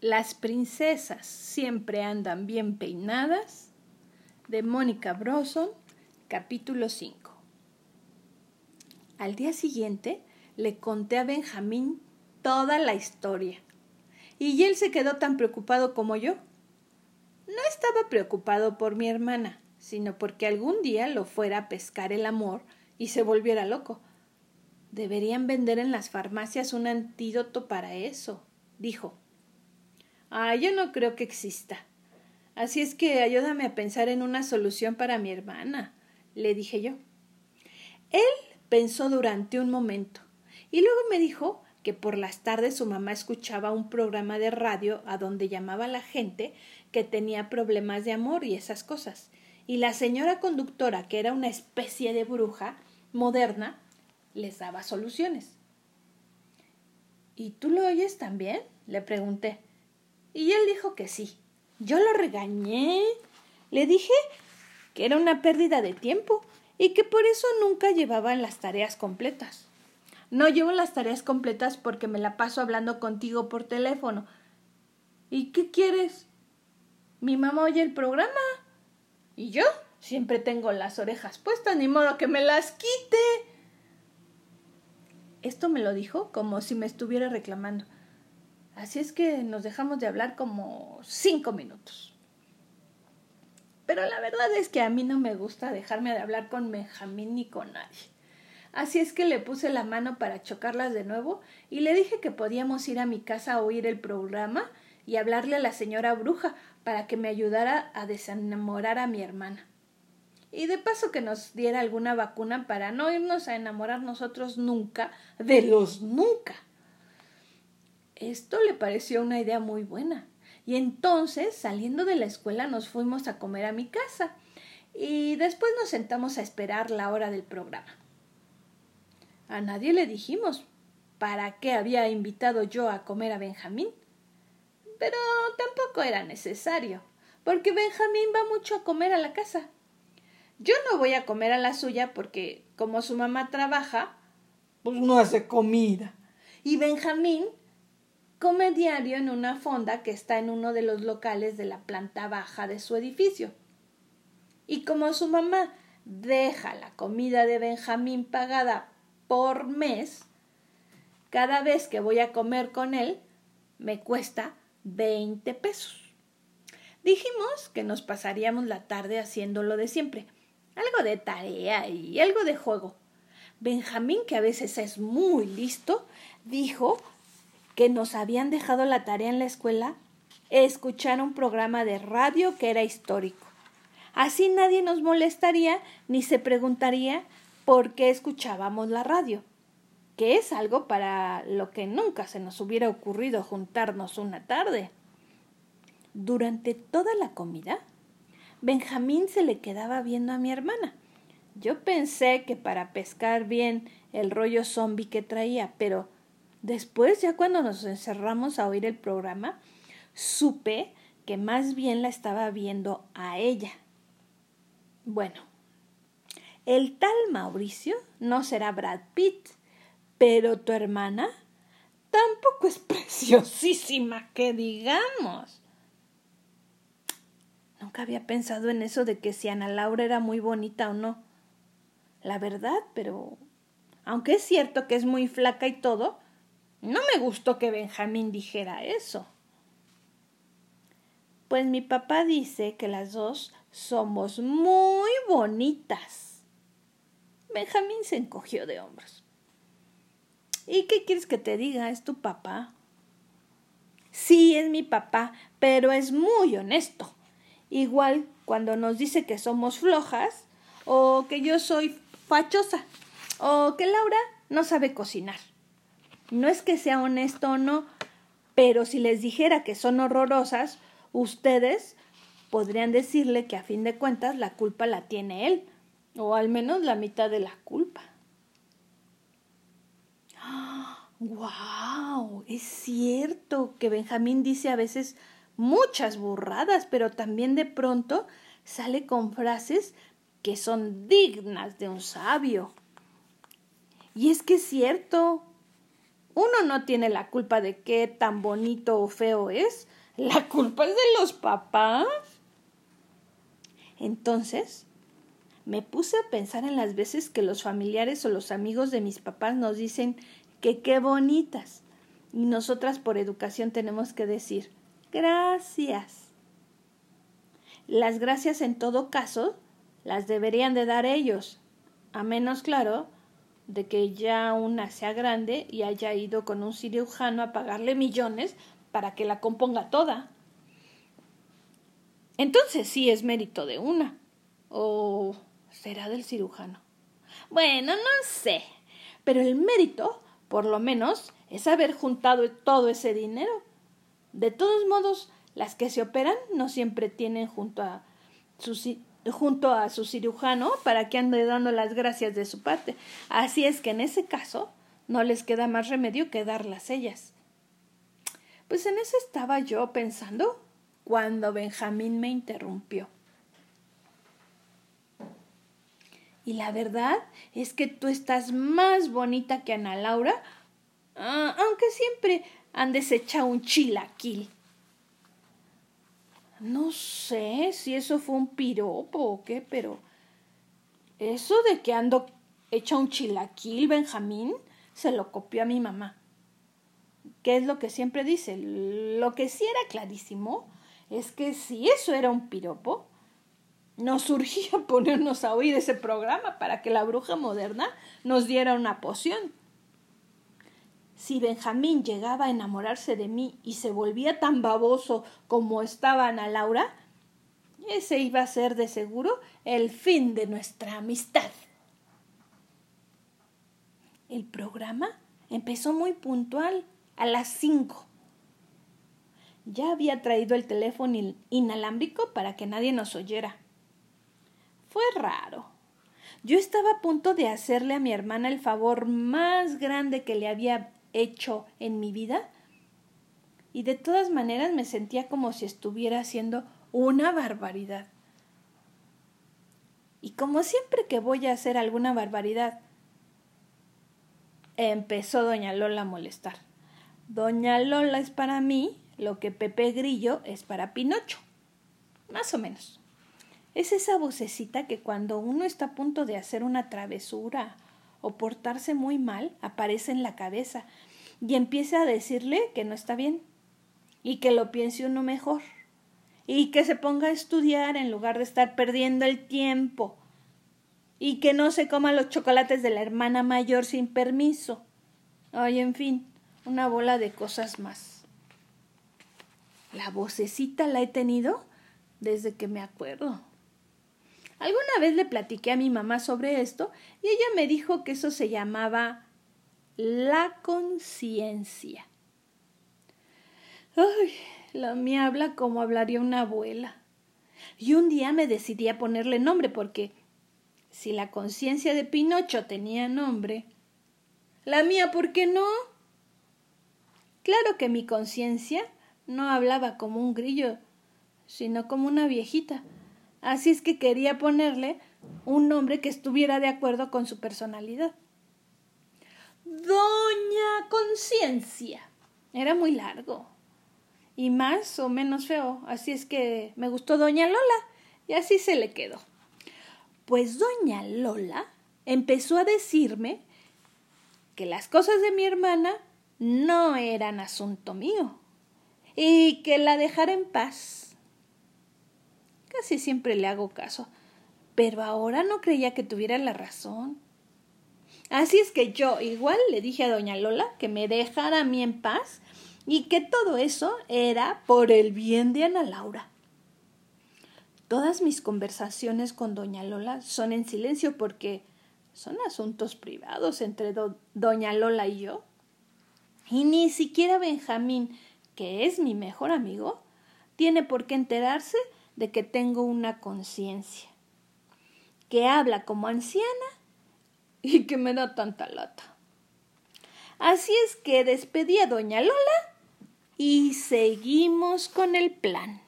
Las princesas siempre andan bien peinadas de Mónica Broson, capítulo 5. Al día siguiente le conté a Benjamín toda la historia. Y él se quedó tan preocupado como yo. No estaba preocupado por mi hermana, sino porque algún día lo fuera a pescar el amor y se volviera loco. Deberían vender en las farmacias un antídoto para eso, dijo. Ah, yo no creo que exista. Así es que ayúdame a pensar en una solución para mi hermana, le dije yo. Él pensó durante un momento y luego me dijo que por las tardes su mamá escuchaba un programa de radio a donde llamaba a la gente que tenía problemas de amor y esas cosas. Y la señora conductora, que era una especie de bruja moderna, les daba soluciones. ¿Y tú lo oyes también? le pregunté. Y él dijo que sí. Yo lo regañé. Le dije que era una pérdida de tiempo y que por eso nunca llevaban las tareas completas. No llevo las tareas completas porque me la paso hablando contigo por teléfono. ¿Y qué quieres? Mi mamá oye el programa. ¿Y yo? Siempre tengo las orejas puestas, ni modo que me las quite. Esto me lo dijo como si me estuviera reclamando. Así es que nos dejamos de hablar como cinco minutos. Pero la verdad es que a mí no me gusta dejarme de hablar con Benjamín ni con nadie. Así es que le puse la mano para chocarlas de nuevo y le dije que podíamos ir a mi casa a oír el programa y hablarle a la señora bruja para que me ayudara a desenamorar a mi hermana. Y de paso que nos diera alguna vacuna para no irnos a enamorar nosotros nunca de los nunca. Esto le pareció una idea muy buena. Y entonces, saliendo de la escuela, nos fuimos a comer a mi casa y después nos sentamos a esperar la hora del programa. A nadie le dijimos para qué había invitado yo a comer a Benjamín. Pero tampoco era necesario, porque Benjamín va mucho a comer a la casa. Yo no voy a comer a la suya porque, como su mamá trabaja, pues no hace comida. Y Benjamín come diario en una fonda que está en uno de los locales de la planta baja de su edificio. Y como su mamá deja la comida de Benjamín pagada por mes, cada vez que voy a comer con él, me cuesta 20 pesos. Dijimos que nos pasaríamos la tarde haciendo lo de siempre, algo de tarea y algo de juego. Benjamín, que a veces es muy listo, dijo que nos habían dejado la tarea en la escuela escuchar un programa de radio que era histórico. Así nadie nos molestaría ni se preguntaría por qué escuchábamos la radio, que es algo para lo que nunca se nos hubiera ocurrido juntarnos una tarde. Durante toda la comida, Benjamín se le quedaba viendo a mi hermana. Yo pensé que para pescar bien el rollo zombie que traía, pero Después, ya cuando nos encerramos a oír el programa, supe que más bien la estaba viendo a ella. Bueno, el tal Mauricio no será Brad Pitt, pero tu hermana tampoco es preciosísima, que digamos. Nunca había pensado en eso de que si Ana Laura era muy bonita o no. La verdad, pero aunque es cierto que es muy flaca y todo, no me gustó que Benjamín dijera eso. Pues mi papá dice que las dos somos muy bonitas. Benjamín se encogió de hombros. ¿Y qué quieres que te diga? ¿Es tu papá? Sí, es mi papá, pero es muy honesto. Igual cuando nos dice que somos flojas, o que yo soy fachosa, o que Laura no sabe cocinar. No es que sea honesto o no, pero si les dijera que son horrorosas, ustedes podrían decirle que a fin de cuentas la culpa la tiene él, o al menos la mitad de la culpa. ¡Wow! Es cierto que Benjamín dice a veces muchas burradas, pero también de pronto sale con frases que son dignas de un sabio. Y es que es cierto, Uno no tiene la culpa de qué tan bonito o feo es. La culpa es de los papás. Entonces, me puse a pensar en las veces que los familiares o los amigos de mis papás nos dicen que qué bonitas. Y nosotras por educación tenemos que decir gracias. Las gracias en todo caso las deberían de dar ellos, a menos claro de que ya una sea grande y haya ido con un cirujano a pagarle millones para que la componga toda. Entonces sí es mérito de una. ¿O será del cirujano? Bueno, no sé. Pero el mérito, por lo menos, es haber juntado todo ese dinero. De todos modos, las que se operan no siempre tienen junto a su junto a su cirujano para que ande dando las gracias de su parte. Así es que en ese caso no les queda más remedio que darlas ellas. Pues en eso estaba yo pensando cuando Benjamín me interrumpió. Y la verdad es que tú estás más bonita que Ana Laura, ah, aunque siempre andes hecha un chilaquil. No sé si eso fue un piropo o qué, pero eso de que ando hecha un chilaquil, Benjamín, se lo copió a mi mamá. ¿Qué es lo que siempre dice? Lo que sí era clarísimo es que si eso era un piropo, nos surgía ponernos a oír ese programa para que la bruja moderna nos diera una poción. Si Benjamín llegaba a enamorarse de mí y se volvía tan baboso como estaba Ana Laura, ese iba a ser de seguro el fin de nuestra amistad. El programa empezó muy puntual, a las cinco. Ya había traído el teléfono inalámbrico para que nadie nos oyera. Fue raro. Yo estaba a punto de hacerle a mi hermana el favor más grande que le había hecho en mi vida y de todas maneras me sentía como si estuviera haciendo una barbaridad. Y como siempre que voy a hacer alguna barbaridad, empezó doña Lola a molestar. Doña Lola es para mí lo que Pepe Grillo es para Pinocho. Más o menos. Es esa vocecita que cuando uno está a punto de hacer una travesura o portarse muy mal aparece en la cabeza y empieza a decirle que no está bien y que lo piense uno mejor y que se ponga a estudiar en lugar de estar perdiendo el tiempo y que no se coma los chocolates de la hermana mayor sin permiso. Ay, en fin, una bola de cosas más. La vocecita la he tenido desde que me acuerdo. Alguna vez le platiqué a mi mamá sobre esto y ella me dijo que eso se llamaba la conciencia. Ay, la mía habla como hablaría una abuela. Y un día me decidí a ponerle nombre porque si la conciencia de Pinocho tenía nombre, la mía, ¿por qué no? Claro que mi conciencia no hablaba como un grillo, sino como una viejita Así es que quería ponerle un nombre que estuviera de acuerdo con su personalidad. Doña Conciencia. Era muy largo y más o menos feo, así es que me gustó Doña Lola y así se le quedó. Pues Doña Lola empezó a decirme que las cosas de mi hermana no eran asunto mío y que la dejara en paz Casi siempre le hago caso, pero ahora no creía que tuviera la razón. Así es que yo igual le dije a doña Lola que me dejara a mí en paz y que todo eso era por el bien de Ana Laura. Todas mis conversaciones con doña Lola son en silencio porque son asuntos privados entre doña Lola y yo. Y ni siquiera Benjamín, que es mi mejor amigo, tiene por qué enterarse de que tengo una conciencia, que habla como anciana y que me da tanta lata. Así es que despedí a doña Lola y seguimos con el plan.